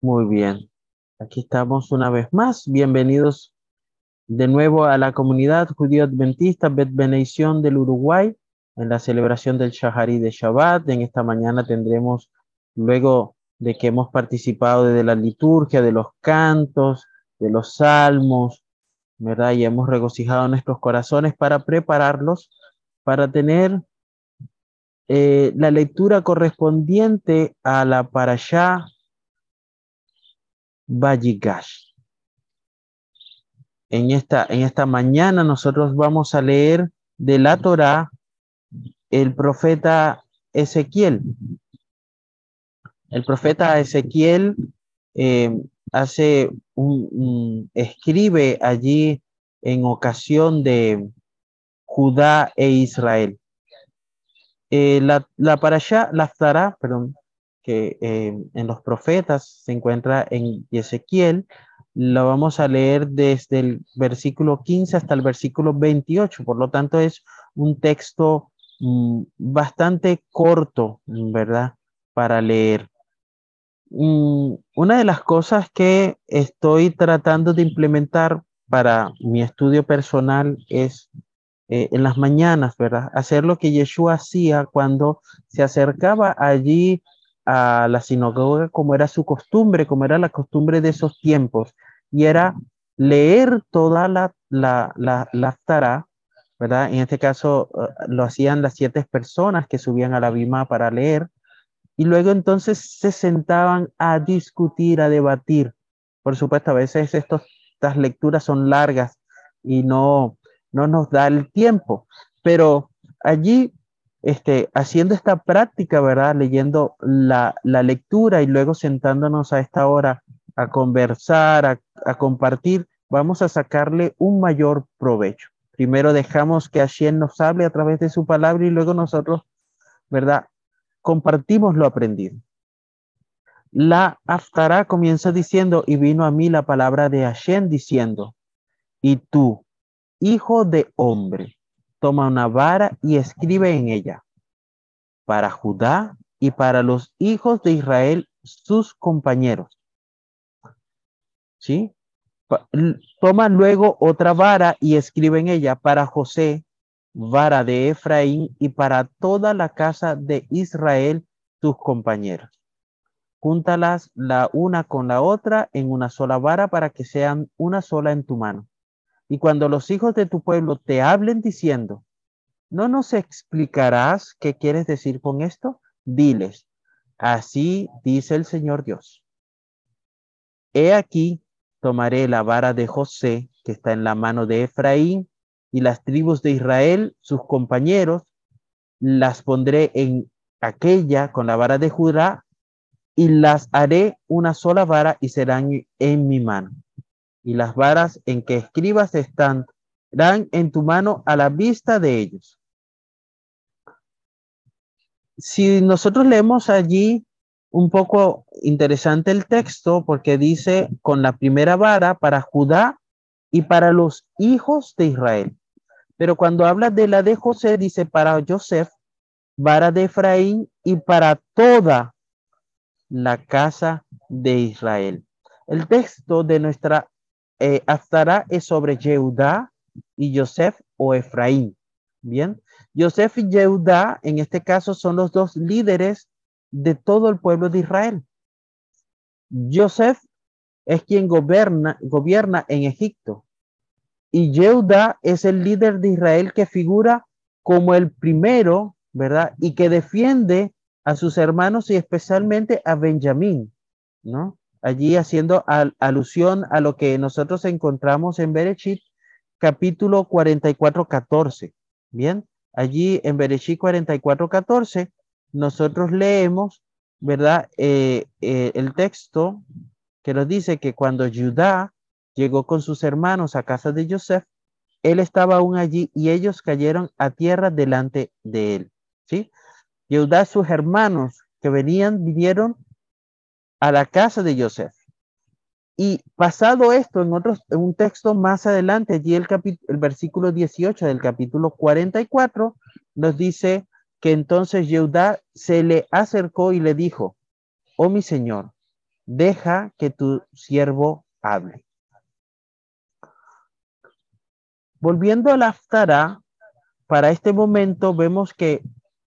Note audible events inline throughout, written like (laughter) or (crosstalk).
Muy bien. Aquí estamos una vez más. Bienvenidos de nuevo a la comunidad judío adventista Bet Beneición del Uruguay en la celebración del Shahari de Shabbat. En esta mañana tendremos, luego de que hemos participado de la liturgia, de los cantos, de los salmos, ¿verdad? Y hemos regocijado nuestros corazones para prepararlos para tener eh, la lectura correspondiente a la parashá Vayigash. En esta, en esta mañana nosotros vamos a leer de la Torá el profeta Ezequiel. El profeta Ezequiel eh, hace un, escribe allí en ocasión de Judá e Israel. Eh, la, la parashá, la perdón, que eh, en los profetas se encuentra en Ezequiel, lo vamos a leer desde el versículo 15 hasta el versículo 28, por lo tanto es un texto mm, bastante corto, ¿verdad? Para leer. Mm, una de las cosas que estoy tratando de implementar para mi estudio personal es eh, en las mañanas, ¿verdad? Hacer lo que Yeshua hacía cuando se acercaba allí a la sinagoga como era su costumbre, como era la costumbre de esos tiempos, y era leer toda la, la, la, la tará, ¿verdad? En este caso uh, lo hacían las siete personas que subían a la bima para leer, y luego entonces se sentaban a discutir, a debatir. Por supuesto, a veces estos, estas lecturas son largas y no, no nos da el tiempo, pero allí este, haciendo esta práctica, ¿verdad? Leyendo la, la, lectura y luego sentándonos a esta hora a conversar, a, a, compartir, vamos a sacarle un mayor provecho. Primero dejamos que Hashem nos hable a través de su palabra y luego nosotros, ¿verdad? Compartimos lo aprendido. La Aftará comienza diciendo, y vino a mí la palabra de Hashem diciendo, y tú, hijo de hombre, toma una vara y escribe en ella, para Judá y para los hijos de Israel, sus compañeros. ¿Sí? Toma luego otra vara y escribe en ella, para José, vara de Efraín y para toda la casa de Israel, sus compañeros. Júntalas la una con la otra en una sola vara para que sean una sola en tu mano. Y cuando los hijos de tu pueblo te hablen diciendo, ¿no nos explicarás qué quieres decir con esto? Diles, así dice el Señor Dios. He aquí, tomaré la vara de José, que está en la mano de Efraín, y las tribus de Israel, sus compañeros, las pondré en aquella con la vara de Judá, y las haré una sola vara y serán en mi mano y las varas en que escribas están dan en tu mano a la vista de ellos. Si nosotros leemos allí un poco interesante el texto porque dice con la primera vara para Judá y para los hijos de Israel. Pero cuando habla de la de José dice para Joseph, vara de Efraín y para toda la casa de Israel. El texto de nuestra eh, es sobre Yehudá y Yosef o Efraín. Bien, Yosef y Yehudá en este caso son los dos líderes de todo el pueblo de Israel. Yosef es quien gobierna, gobierna en Egipto y Yehudá es el líder de Israel que figura como el primero, ¿verdad? Y que defiende a sus hermanos y especialmente a Benjamín, ¿no? Allí haciendo al, alusión a lo que nosotros encontramos en Berechit, capítulo 44, 14. Bien, allí en Berechit 44, 14, nosotros leemos, ¿verdad? Eh, eh, el texto que nos dice que cuando Judá llegó con sus hermanos a casa de Joseph, él estaba aún allí y ellos cayeron a tierra delante de él. ¿Sí? Judá, sus hermanos que venían, vinieron a la casa de Joseph. Y pasado esto, en, otros, en un texto más adelante, allí el, el versículo 18 del capítulo 44 nos dice que entonces Yehudá se le acercó y le dijo, oh mi señor, deja que tu siervo hable. Volviendo a la Aftara, para este momento vemos que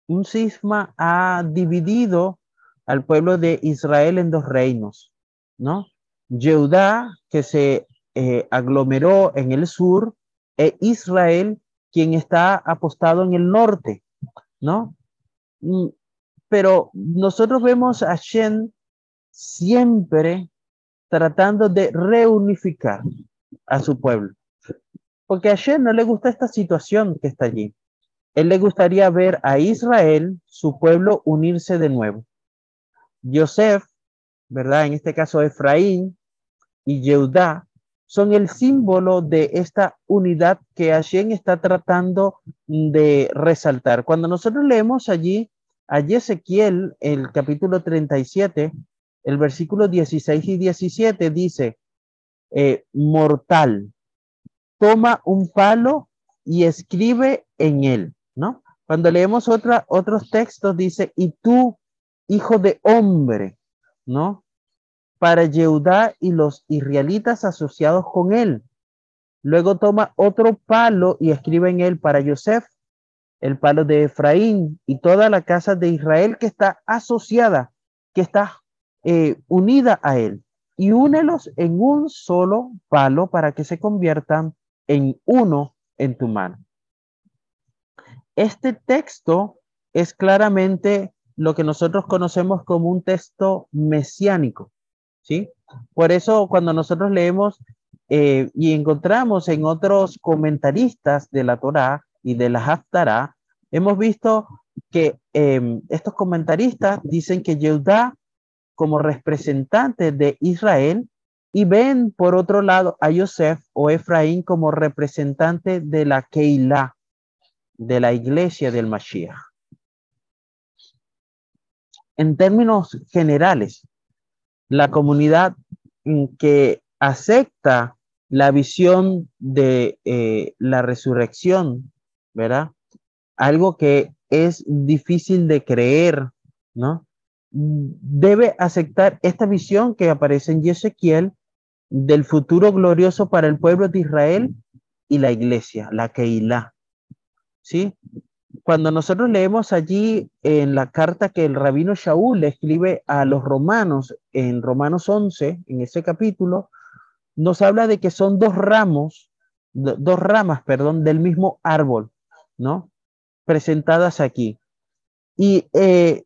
un cisma ha dividido al pueblo de Israel en dos reinos, ¿no? Yehudá, que se eh, aglomeró en el sur, e Israel, quien está apostado en el norte, ¿no? Mm, pero nosotros vemos a Shen siempre tratando de reunificar a su pueblo. Porque a Shen no le gusta esta situación que está allí. Él le gustaría ver a Israel, su pueblo, unirse de nuevo. Yosef, ¿verdad? En este caso Efraín y Yehudá son el símbolo de esta unidad que Hashem está tratando de resaltar. Cuando nosotros leemos allí a Ezequiel, el capítulo 37, el versículo 16 y 17 dice, eh, mortal, toma un palo y escribe en él, ¿no? Cuando leemos otra, otros textos dice, y tú, hijo de hombre, ¿no? Para Yehudá y los israelitas asociados con él. Luego toma otro palo y escribe en él para Yosef, el palo de Efraín y toda la casa de Israel que está asociada, que está eh, unida a él. Y únelos en un solo palo para que se conviertan en uno en tu mano. Este texto es claramente lo que nosotros conocemos como un texto mesiánico, ¿sí? Por eso cuando nosotros leemos eh, y encontramos en otros comentaristas de la Torá y de la Haftará, hemos visto que em, estos comentaristas dicen que Yehudá como representante de Israel y ven por otro lado a Yosef o Efraín como representante de la Keilah, de la iglesia del Mashiach. En términos generales, la comunidad que acepta la visión de eh, la resurrección, ¿verdad? Algo que es difícil de creer, ¿no? Debe aceptar esta visión que aparece en Ezequiel del futuro glorioso para el pueblo de Israel y la iglesia, la Keilah. ¿Sí? Cuando nosotros leemos allí en la carta que el rabino Shaul le escribe a los romanos, en Romanos 11, en ese capítulo, nos habla de que son dos ramos, dos ramas, perdón, del mismo árbol, ¿no? Presentadas aquí. Y eh,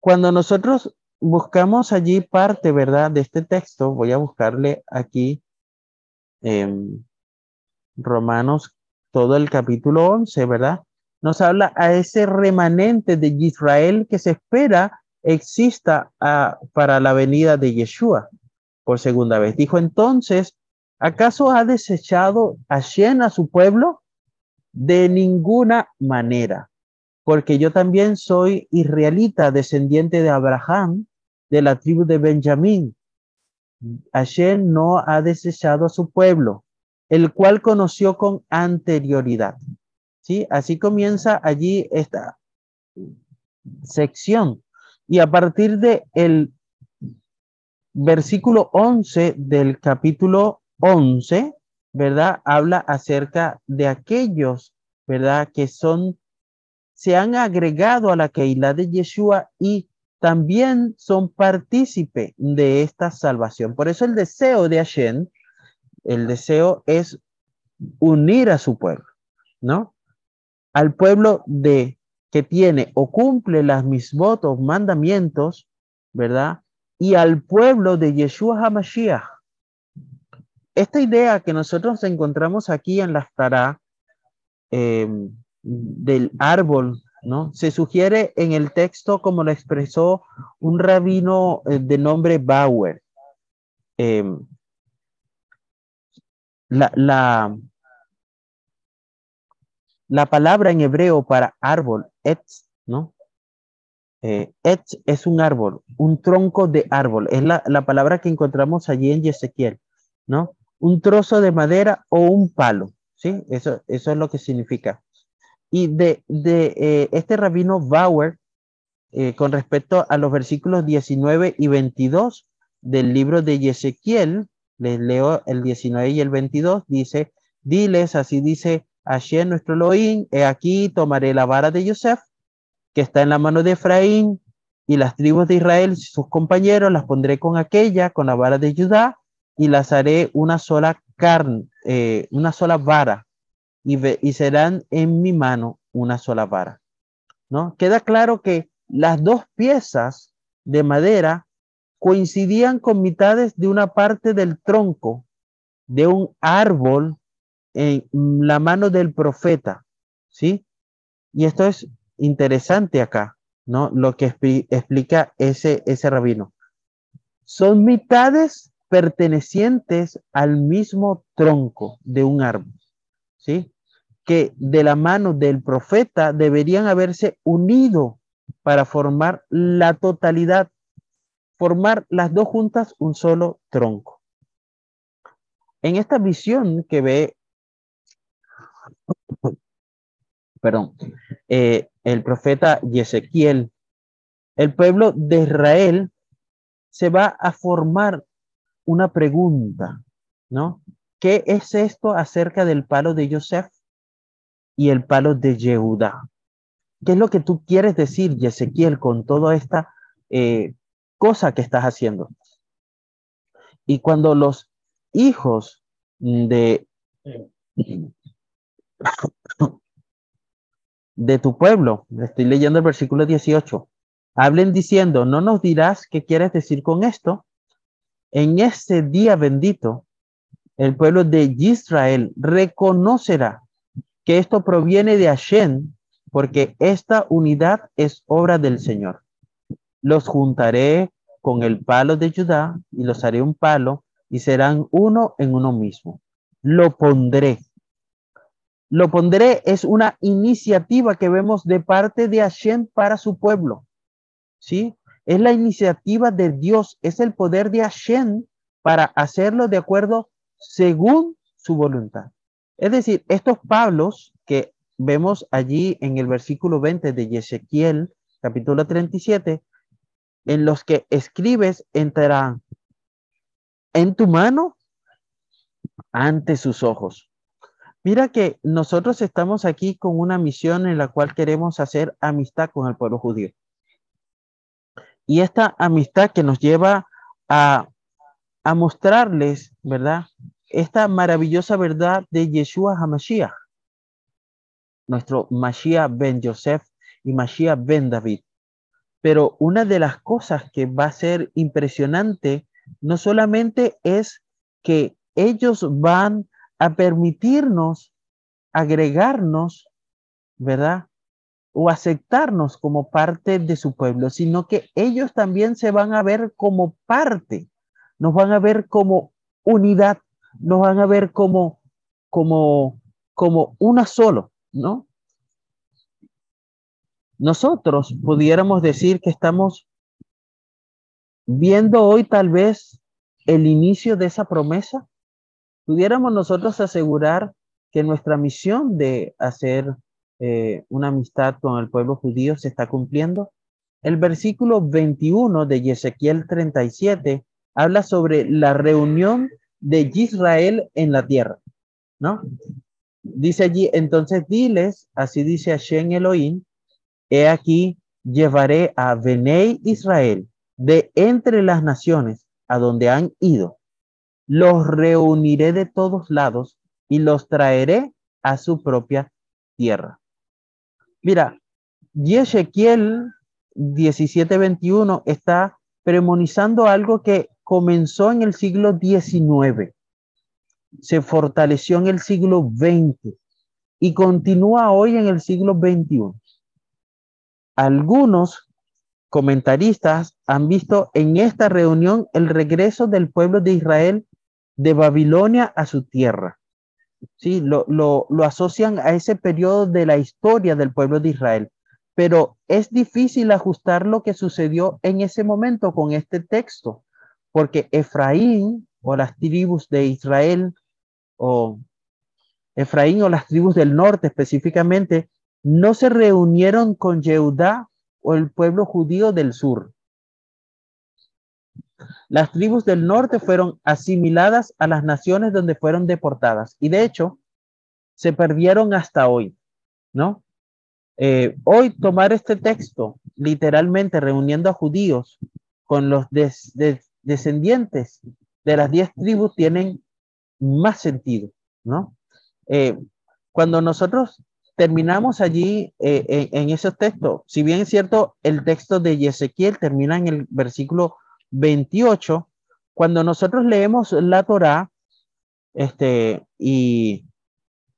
cuando nosotros buscamos allí parte, ¿verdad? De este texto, voy a buscarle aquí en Romanos todo el capítulo 11, ¿verdad? Nos habla a ese remanente de Israel que se espera exista ah, para la venida de Yeshua por segunda vez. Dijo entonces, ¿acaso ha desechado a Shen a su pueblo? De ninguna manera, porque yo también soy israelita, descendiente de Abraham, de la tribu de Benjamín. Hashem no ha desechado a su pueblo, el cual conoció con anterioridad. ¿Sí? Así comienza allí esta sección. Y a partir de el versículo 11 del capítulo 11, ¿verdad? Habla acerca de aquellos, ¿verdad? Que son, se han agregado a la Keilah de Yeshua y también son partícipe de esta salvación. Por eso el deseo de Hashem, el deseo es unir a su pueblo, ¿no? Al pueblo de que tiene o cumple las mis votos, mandamientos, ¿verdad? Y al pueblo de Yeshua HaMashiach. Esta idea que nosotros encontramos aquí en la Tará eh, del árbol ¿no? Se sugiere en el texto como lo expresó un rabino eh, de nombre Bauer. Em, la, la, palabra en hebreo para árbol, etz, ¿no? Eh, etz es un árbol, un tronco de árbol. Es la, la palabra que encontramos allí en Ezequiel, ¿no? Un trozo de madera o un palo, ¿sí? Eso, eso es lo que significa. Y de, de eh, este rabino Bauer, eh, con respecto a los versículos 19 y 22 del libro de Ezequiel, les leo el 19 y el 22, dice, diles, así dice Hashem nuestro Elohim, he aquí tomaré la vara de Yosef, que está en la mano de Efraín, y las tribus de Israel sus compañeros las pondré con aquella, con la vara de Judá, y las haré una sola carne, eh, una sola vara, y, y serán en mi mano una sola vara. ¿No? Queda claro que las dos piezas de madera coincidían con mitades de una parte del tronco de un árbol en la mano del profeta, ¿sí? Y esto es interesante acá, ¿no? Lo que explica ese, ese rabino. Son mitades pertenecientes al mismo tronco de un árbol, ¿sí? Que de la mano del profeta deberían haberse unido para formar la totalidad formar las dos juntas un solo tronco. En esta visión que ve, perdón, eh, el profeta Ezequiel, el pueblo de Israel se va a formar una pregunta, ¿no? ¿Qué es esto acerca del palo de Joseph y el palo de Yehuda? ¿Qué es lo que tú quieres decir, Ezequiel, con toda esta eh, cosa que estás haciendo. Y cuando los hijos de, (coughs) de tu pueblo, estoy leyendo el versículo 18, hablen diciendo, no nos dirás qué quieres decir con esto. En ese día bendito, el pueblo de Israel reconocerá que esto proviene de Hashem, porque esta unidad es obra del Señor. Los juntaré con el palo de Judá y los haré un palo y serán uno en uno mismo. Lo pondré. Lo pondré es una iniciativa que vemos de parte de Hashem para su pueblo. ¿Sí? Es la iniciativa de Dios, es el poder de Hashem para hacerlo de acuerdo según su voluntad. Es decir, estos Pablos que vemos allí en el versículo 20 de Ezequiel, capítulo 37, en los que escribes entrarán en tu mano ante sus ojos. Mira que nosotros estamos aquí con una misión en la cual queremos hacer amistad con el pueblo judío. Y esta amistad que nos lleva a, a mostrarles, ¿verdad? Esta maravillosa verdad de Yeshua HaMashiach, nuestro Mashiach ben Joseph y Mashiach ben David. Pero una de las cosas que va a ser impresionante no solamente es que ellos van a permitirnos agregarnos, ¿verdad? O aceptarnos como parte de su pueblo, sino que ellos también se van a ver como parte, nos van a ver como unidad, nos van a ver como, como, como una solo, ¿no? nosotros pudiéramos decir que estamos viendo hoy tal vez el inicio de esa promesa. Pudiéramos nosotros asegurar que nuestra misión de hacer eh, una amistad con el pueblo judío se está cumpliendo. El versículo 21 de Ezequiel 37 habla sobre la reunión de Israel en la tierra, ¿no? Dice allí, entonces diles, así dice Hashem Elohim, He aquí, llevaré a Benei Israel de entre las naciones a donde han ido. Los reuniré de todos lados y los traeré a su propia tierra. Mira, Ezequiel 17:21 está premonizando algo que comenzó en el siglo XIX, se fortaleció en el siglo XX y continúa hoy en el siglo XXI. Algunos comentaristas han visto en esta reunión el regreso del pueblo de Israel de Babilonia a su tierra. Sí, lo, lo, asocian a ese periodo de la historia del pueblo de Israel. Pero es difícil ajustar lo que sucedió en ese momento con este texto, porque Efraín o las tribus de Israel, o Efraín o las tribus del norte específicamente, no se reunieron con Yehudá o el pueblo judío del sur. Las tribus del norte fueron asimiladas a las naciones donde fueron deportadas y de hecho se perdieron hasta hoy, ¿no? Eh, hoy tomar este texto literalmente reuniendo a judíos con los descendientes de las diez tribus tienen más sentido, ¿no? Eh, cuando nosotros terminamos allí eh, en, en, esos textos, si bien es cierto, el texto de Ezequiel termina en el versículo 28, cuando nosotros leemos la Torá, este, y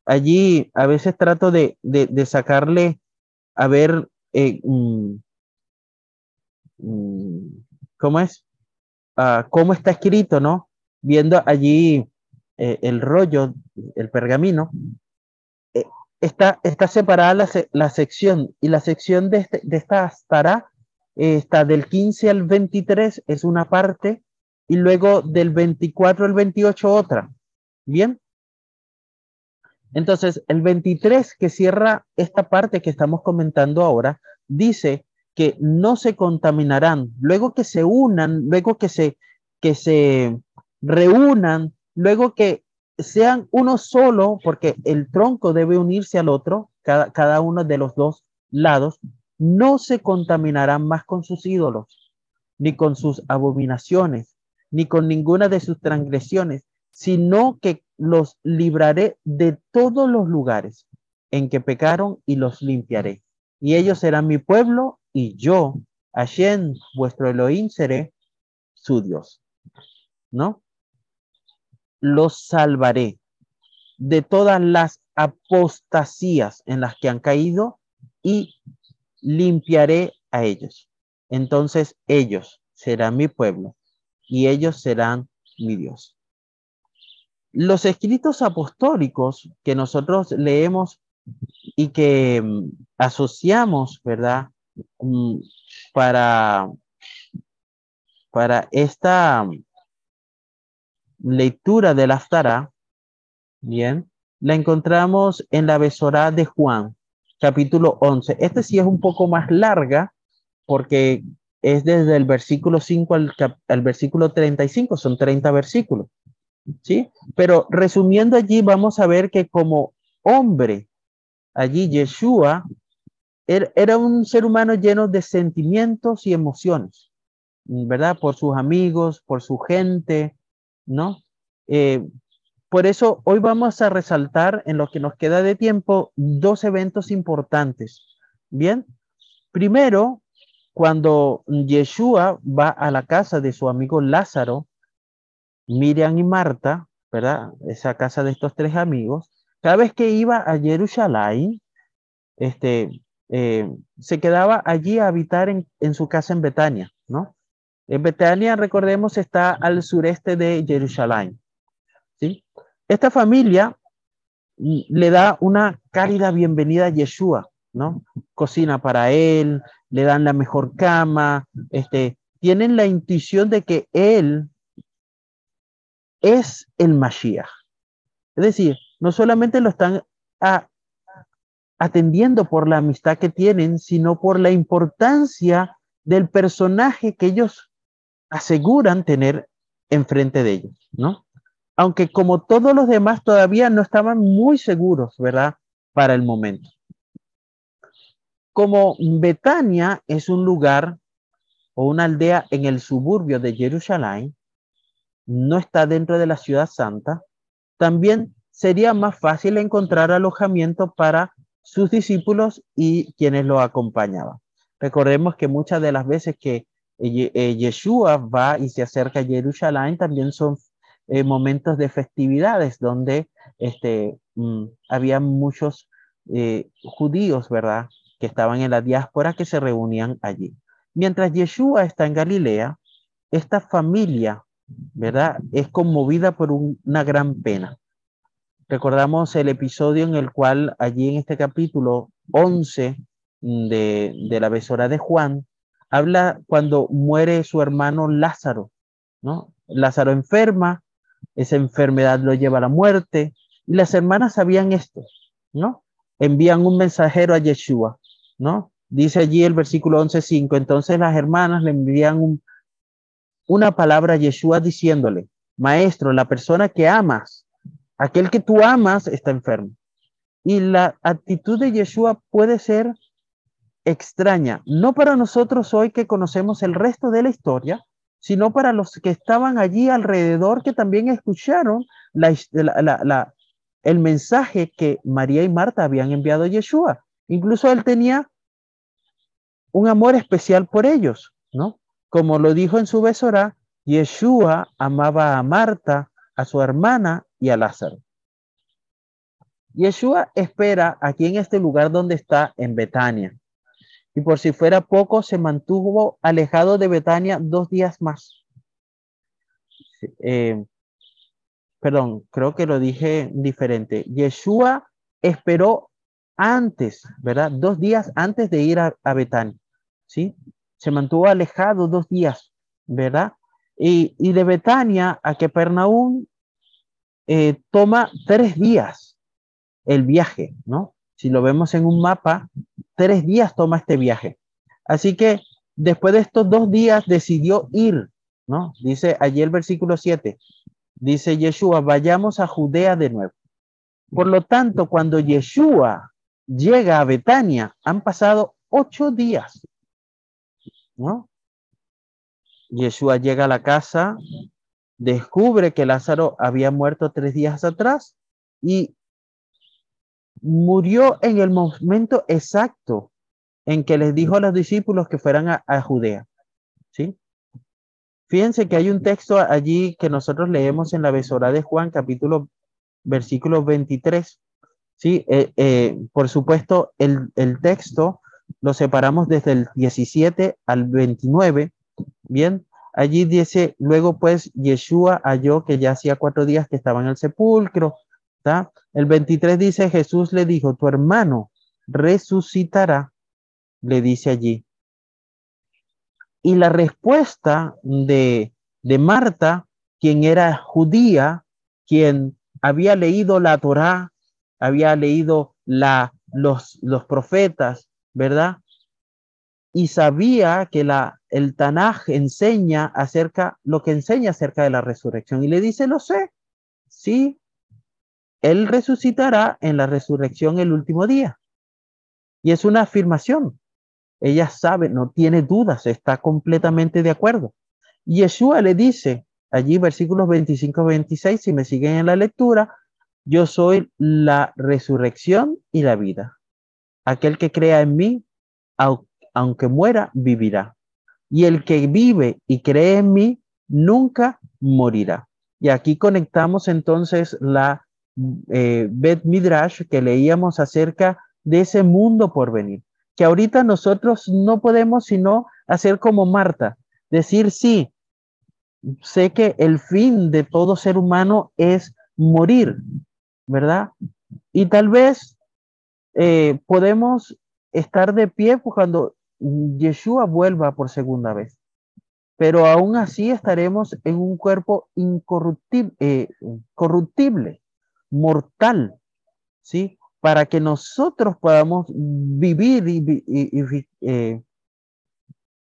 allí a veces trato de, de, sacarle a ver eh, mm, mm, cómo es, uh, cómo está escrito, ¿no? Viendo allí eh, el rollo, el pergamino, está, está separada la, la, sección y la sección de, este, de esta estará está del 15 al 23 es una parte y luego del 24 al 28 otra. Bien. Entonces, el 23 que cierra esta parte que estamos comentando ahora, dice que no se contaminarán, luego que se unan, luego que se, que se reúnan, luego que sean uno solo, porque el tronco debe unirse al otro, cada, cada uno de los dos lados, no se contaminarán más con sus ídolos, ni con sus abominaciones, ni con ninguna de sus transgresiones, sino que los libraré de todos los lugares en que pecaron y los limpiaré. Y ellos serán mi pueblo y yo, Hashem, vuestro Elohim, seré su Dios. ¿No? Los salvaré de todas las apostasías en las que han caído y limpiaré a ellos. Entonces ellos serán mi pueblo y ellos serán mi Dios. Los escritos apostólicos que nosotros leemos y que mm, asociamos, ¿verdad? Mm, para, para esta lectura de la Aftara, bien, la encontramos en la Besorá de Juan, capítulo 11. Este sí es un poco más larga porque es desde el versículo 5 al, al versículo 35, son 30 versículos. ¿Sí? Pero resumiendo allí, vamos a ver que como hombre, allí Yeshua er, era un ser humano lleno de sentimientos y emociones, ¿verdad? Por sus amigos, por su gente, ¿no? Eh, por eso hoy vamos a resaltar en lo que nos queda de tiempo dos eventos importantes. Bien, primero, cuando Yeshua va a la casa de su amigo Lázaro, Miriam y Marta, ¿verdad? Esa casa de estos tres amigos, cada vez que iba a Jerusalén, este, eh, se quedaba allí a habitar en, en su casa en Betania, ¿no? En Betania, recordemos, está al sureste de Jerusalén. ¿sí? Esta familia le da una cálida bienvenida a Yeshua, ¿no? Cocina para él, le dan la mejor cama, este, tienen la intuición de que él es el Mashiach. Es decir, no solamente lo están atendiendo por la amistad que tienen, sino por la importancia del personaje que ellos aseguran tener enfrente de ellos, ¿no? aunque como todos los demás todavía no estaban muy seguros, ¿verdad? Para el momento. Como Betania es un lugar o una aldea en el suburbio de Jerusalén, no está dentro de la ciudad santa, también sería más fácil encontrar alojamiento para sus discípulos y quienes lo acompañaban. Recordemos que muchas de las veces que Yeshua va y se acerca a Jerusalén también son eh, momentos de festividades donde este, mm, había muchos eh, judíos, ¿verdad? Que estaban en la diáspora que se reunían allí. Mientras Yeshua está en Galilea, esta familia, ¿verdad? Es conmovida por una gran pena. Recordamos el episodio en el cual allí en este capítulo 11 de, de la besora de Juan, habla cuando muere su hermano Lázaro, ¿no? Lázaro enferma, esa enfermedad lo lleva a la muerte. Y las hermanas sabían esto, ¿no? envían un mensajero a Yeshua, ¿no? Dice allí el versículo 11.5, entonces las hermanas le envían una palabra a Yeshua diciéndole, maestro, la persona que amas, aquel que tú amas está enfermo. Y la actitud de Yeshua puede ser extraña, no para nosotros hoy que conocemos el resto de la historia, sino para los que estaban allí alrededor que también escucharon el mensaje que María y Marta habían enviado a Yeshua. Incluso él tenía un amor especial por ellos, ¿no? Como lo dijo en su besora, Yeshua amaba a Marta, a su hermana y a Lázaro. Yeshua espera aquí en este lugar donde está, en Betania. Y por si fuera poco, se mantuvo alejado de Betania dos días más. Eh, perdón, creo que lo dije diferente. Yeshua esperó antes, ¿verdad? Dos días antes de ir a, Betania, ¿sí? Se mantuvo alejado dos días, ¿verdad? Y, de Betania a Capernaum eh, toma tres días el viaje, ¿no? Si lo vemos en un mapa, tres días toma este viaje. Así que después de estos dos días decidió ir, ¿no? Dice allí el versículo 7, dice Yeshua, vayamos a Judea de nuevo. Por lo tanto, cuando Yeshua llega a Betania, han pasado ocho días, ¿no? Yeshua llega a la casa, descubre que Lázaro había muerto tres días atrás y murió en el momento exacto en que les dijo a los discípulos que fueran a, Judea. ¿Sí? Fíjense que hay un texto allí que nosotros leemos en la besora de Juan, capítulo, versículo 23. Sí, eh, eh, por supuesto, el, el, texto lo separamos desde el 17 al 29. Bien, allí dice, luego pues Yeshua halló que ya hacía cuatro días que estaba en el sepulcro el 23 dice, Jesús le dijo, tu hermano resucitará, le dice allí. Y la respuesta de, de Marta, quien era judía, quien había leído la Torá, había leído la, los, los profetas, ¿verdad? Y sabía que la, el Tanaj enseña acerca, lo que enseña acerca de la resurrección. Y le dice, lo sé, sí, él resucitará en la resurrección el último día. Y es una afirmación. Ella sabe, no tiene dudas, está completamente de acuerdo. Y Yeshua le dice, allí versículos 25-26, si me siguen en la lectura, yo soy la resurrección y la vida. Aquel que crea en mí, aunque muera, vivirá. Y el que vive y cree en mí, nunca morirá. Y aquí conectamos entonces la eh, Bet Midrash que leíamos acerca de ese mundo por venir, que ahorita nosotros no podemos sino hacer como Marta, decir sí, sé que el fin de todo ser humano es morir, ¿verdad? Y tal vez eh, podemos estar de pie cuando Yeshua vuelva por segunda vez. Pero aún así estaremos en un cuerpo incorruptible, eh, mortal, ¿sí? Para que nosotros podamos vivir y, eh,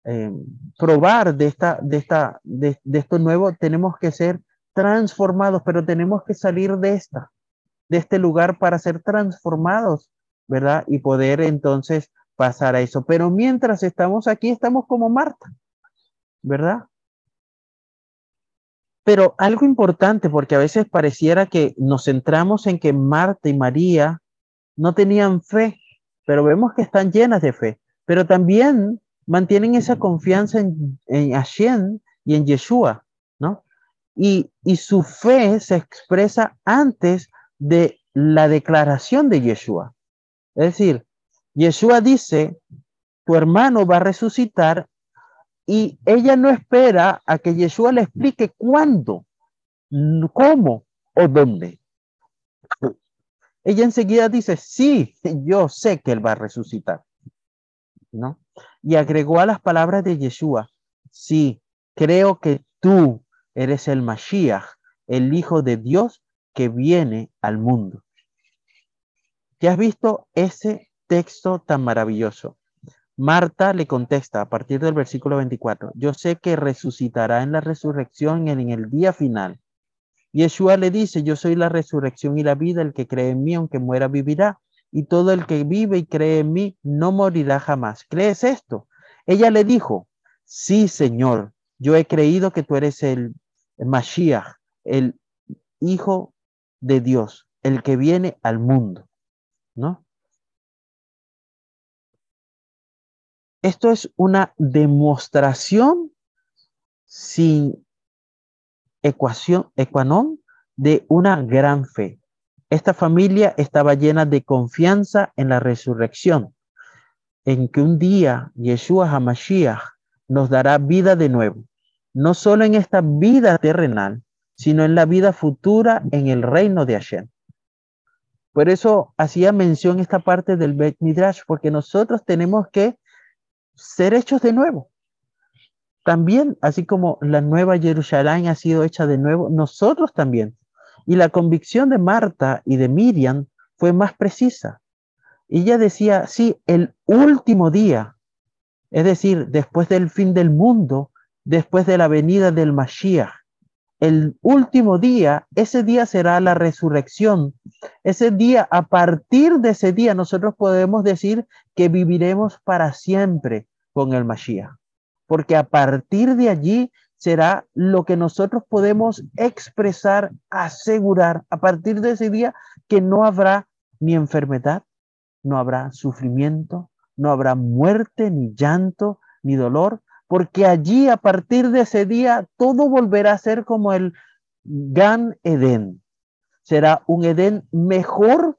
eh, probar de, esta, de, esta, de, esto nuevo, tenemos que ser transformados, pero tenemos que salir de esta, de este lugar para ser transformados, ¿verdad? Y poder entonces pasar a eso. Pero mientras estamos aquí, estamos como Marta, ¿verdad? Pero algo importante, porque a veces pareciera que nos centramos en que Marta y María no tenían fe, pero vemos que están llenas de fe, pero también mantienen esa confianza en, en Hashem y en Yeshua, ¿no? Y, y su fe se expresa antes de la declaración de Yeshua. Es decir, Yeshua dice, tu hermano va a resucitar y ella no espera a que Yeshua le explique cuándo, cómo o dónde. Ella enseguida dice, sí, yo sé que él va a resucitar. ¿No? Y agregó a las palabras de Yeshua, sí, creo que tú eres el Mashiach, el Hijo de Dios que viene al mundo. ¿Te has visto ese texto tan maravilloso? Marta le contesta a partir del versículo 24, yo sé que resucitará en la resurrección en el día final. Yeshua le dice, yo soy la resurrección y la vida, el que cree en mí, aunque muera, vivirá. Y todo el que vive y cree en mí, no morirá jamás. ¿Crees esto? Ella le dijo, sí, Señor, yo he creído que tú eres el Mashiach, el Hijo de Dios, el que viene al mundo, ¿no? Esto es una demostración sin ecuación, ecuanón de una gran fe. Esta familia estaba llena de confianza en la resurrección, en que un día Yeshua HaMashiach nos dará vida de nuevo, no solo en esta vida terrenal, sino en la vida futura en el reino de Hashem. Por eso hacía mención esta parte del Bet Midrash, porque nosotros tenemos que ser hechos de nuevo. También, así como la nueva Jerusalén ha sido hecha de nuevo, nosotros también. Y la convicción de Marta y de Miriam fue más precisa. Ella decía, sí, el último día, es decir, después del fin del mundo, después de la venida del Mashiach, el último día, ese día será la resurrección. Ese día, a partir de ese día, nosotros podemos decir que viviremos para siempre con el Mashiach. Porque a partir de allí será lo que nosotros podemos expresar, asegurar, a partir de ese día, que no habrá ni enfermedad, no habrá sufrimiento, no habrá muerte, ni llanto, ni dolor, porque allí a partir de ese día todo volverá a ser como el Gan Edén. Será un Edén mejor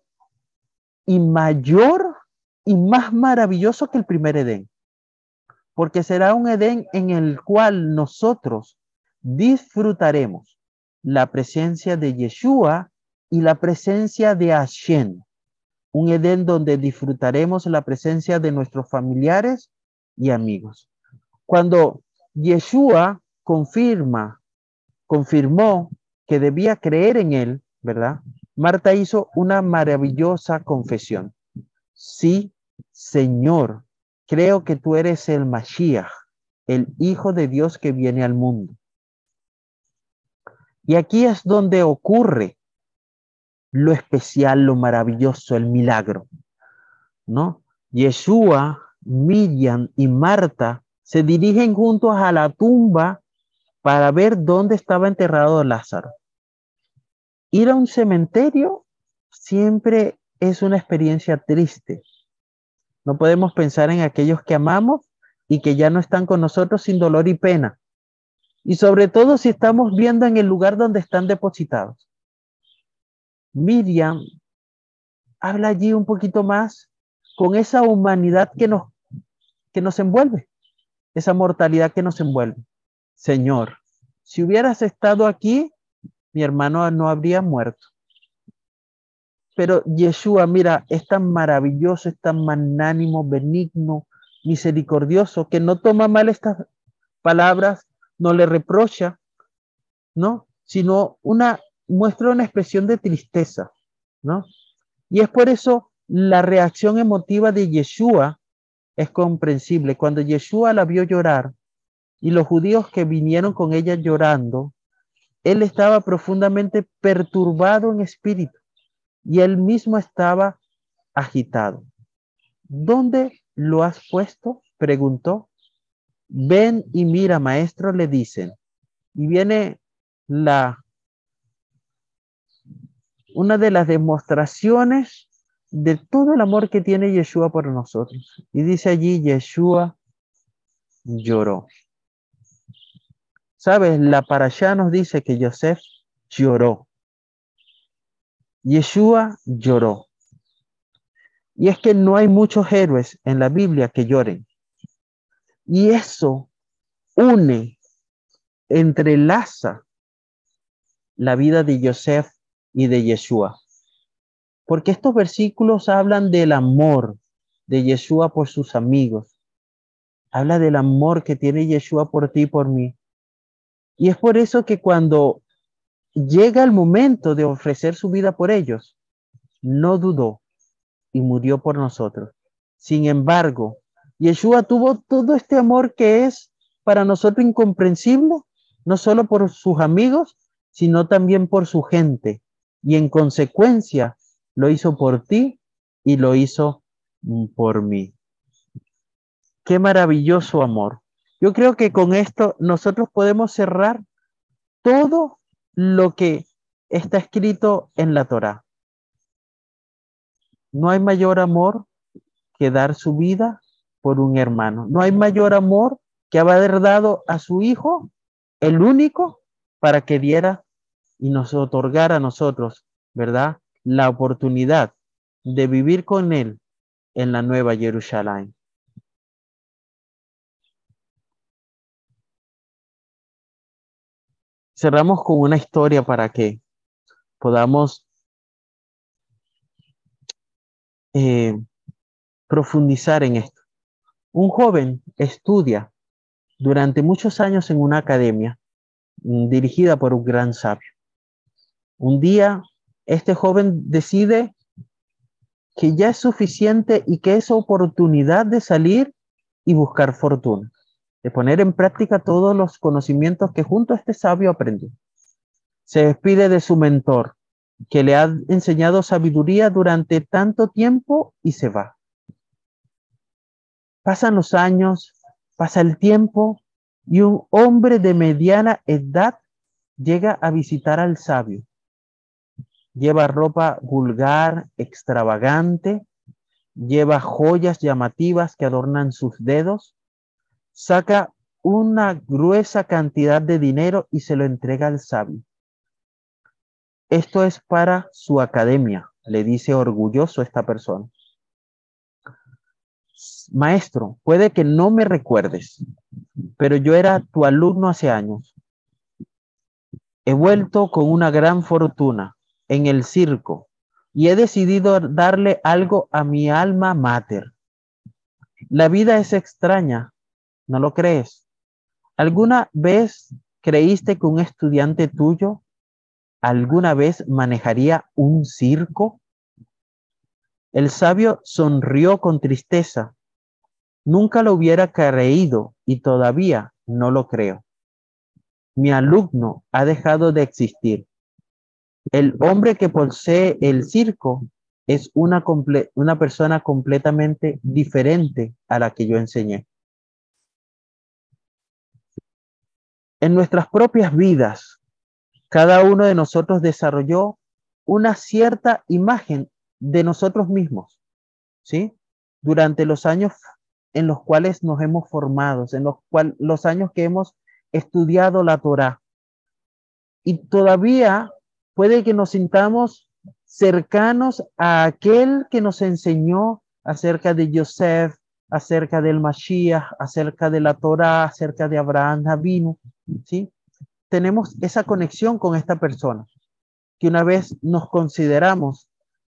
y mayor y más maravilloso que el primer Edén. Porque será un Edén en el cual nosotros disfrutaremos la presencia de Yeshua y la presencia de Hashem. Un Edén donde disfrutaremos la presencia de nuestros familiares y amigos. Cuando Yeshua confirma, confirmó que debía creer en él, ¿verdad? Marta hizo una maravillosa confesión. Sí, Señor, creo que tú eres el Mashiach, el Hijo de Dios que viene al mundo. Y aquí es donde ocurre lo especial, lo maravilloso, el milagro, ¿no? Yeshua, Miriam y Marta se dirigen juntos a la tumba para ver dónde estaba enterrado Lázaro. Ir a un cementerio siempre es una experiencia triste. No podemos pensar en aquellos que amamos y que ya no están con nosotros sin dolor y pena. Y sobre todo si estamos viendo en el lugar donde están depositados. Miriam habla allí un poquito más con esa humanidad que nos, que nos envuelve esa mortalidad que nos envuelve. Señor, si hubieras estado aquí, mi hermano no habría muerto. Pero Yeshua, mira, es tan maravilloso, es tan magnánimo, benigno, misericordioso, que no toma mal estas palabras, no le reprocha, ¿no? Sino una, muestra una expresión de tristeza, ¿no? Y es por eso la reacción emotiva de Yeshua es comprensible. Cuando Yeshua la vio llorar y los judíos que vinieron con ella llorando, él estaba profundamente perturbado en espíritu y él mismo estaba agitado. ¿Dónde lo has puesto? preguntó. Ven y mira, maestro, le dicen. Y viene la una de las demostraciones de todo el amor que tiene Yeshua por nosotros. Y dice allí, Yeshua lloró. ¿Sabes? La para nos dice que Joseph lloró. Yeshua lloró. Y es que no hay muchos héroes en la Biblia que lloren. Y eso une, entrelaza la vida de Joseph y de Yeshua. Porque estos versículos hablan del amor de Yeshua por sus amigos. Habla del amor que tiene Yeshua por ti y por mí. Y es por eso que cuando llega el momento de ofrecer su vida por ellos, no dudó, y murió por nosotros. Sin embargo, Yeshua tuvo todo este amor que es para nosotros incomprensible, no solo por sus amigos, sino también por su gente. Y en consecuencia, lo hizo por ti y lo hizo mm, por mí. Qué maravilloso amor. Yo creo que con esto nosotros podemos cerrar todo lo que está escrito en la Torá. No hay mayor amor que dar su vida por un hermano. No hay mayor amor que haber dado a su hijo, el único, para que diera y nos otorgara a nosotros, ¿verdad? La oportunidad de vivir con él en la nueva Jerusalén. Cerramos con una historia para que podamos eh, profundizar en esto. Un joven estudia durante muchos años en una academia dirigida por un gran sabio. Un día, este joven decide que ya es suficiente y que es oportunidad de salir y buscar fortuna, de poner en práctica todos los conocimientos que junto a este sabio aprendió. Se despide de su mentor, que le ha enseñado sabiduría durante tanto tiempo y se va. Pasan los años, pasa el tiempo y un hombre de mediana edad llega a visitar al sabio. Lleva ropa vulgar, extravagante, lleva joyas llamativas que adornan sus dedos, saca una gruesa cantidad de dinero y se lo entrega al sabio. Esto es para su academia, le dice orgulloso esta persona. Maestro, puede que no me recuerdes, pero yo era tu alumno hace años. He vuelto con una gran fortuna en el circo y he decidido darle algo a mi alma mater. La vida es extraña, ¿no lo crees? ¿Alguna vez creíste que un estudiante tuyo alguna vez manejaría un circo? El sabio sonrió con tristeza. Nunca lo hubiera creído y todavía no lo creo. Mi alumno ha dejado de existir. El hombre que posee el circo es una, una persona completamente diferente a la que yo enseñé. En nuestras propias vidas, cada uno de nosotros desarrolló una cierta imagen de nosotros mismos, ¿sí? Durante los años en los cuales nos hemos formado, en los, cuales los años que hemos estudiado la Torah. Y todavía puede que nos sintamos cercanos a aquel que nos enseñó acerca de Joseph, acerca del Mashiach, acerca de la Torah, acerca de Abraham Avinu, ¿sí? tenemos esa conexión con esta persona, que una vez nos consideramos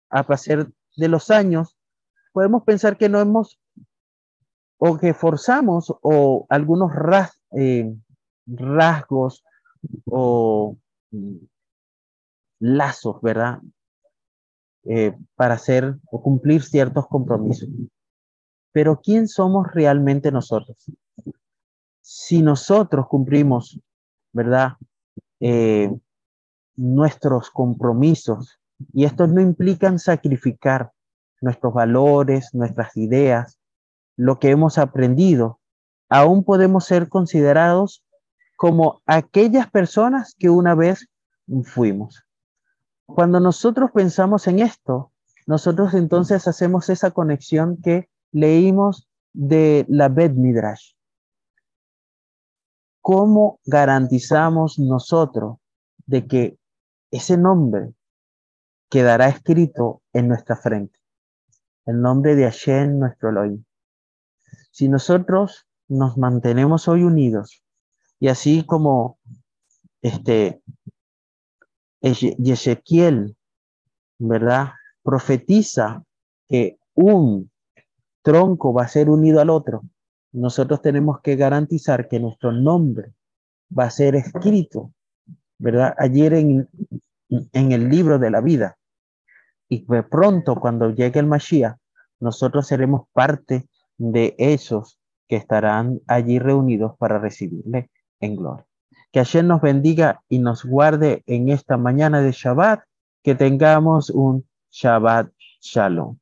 a pasar de los años, podemos pensar que no hemos o que forzamos o algunos eh, rasgos o lazos, ¿verdad? Eh, para hacer o cumplir ciertos compromisos. Pero ¿quién somos realmente nosotros? Si nosotros cumplimos ¿verdad? Eh, nuestros compromisos. Y estos no implican sacrificar nuestros valores, nuestras ideas, lo que hemos aprendido. Aún podemos ser considerados como aquellas personas que una vez fuimos. Cuando nosotros pensamos en esto, nosotros entonces hacemos esa conexión que leímos de la Bed Midrash. ¿cómo garantizamos nosotros de que ese nombre quedará escrito en nuestra frente? El nombre de Hashem, nuestro Elohim. Si nosotros nos mantenemos hoy unidos, y así como este Ezequiel, ¿verdad? Profetiza que un tronco va a ser unido al otro, nosotros tenemos que garantizar que nuestro nombre va a ser escrito, ¿verdad? Ayer en, el libro de la vida. y de pronto cuando llegue el Mashiach, nosotros seremos parte de esos que estarán allí reunidos para recibirle en gloria. Que ayer nos bendiga y nos guarde en esta mañana de Shabbat, que tengamos un Shabbat Shalom.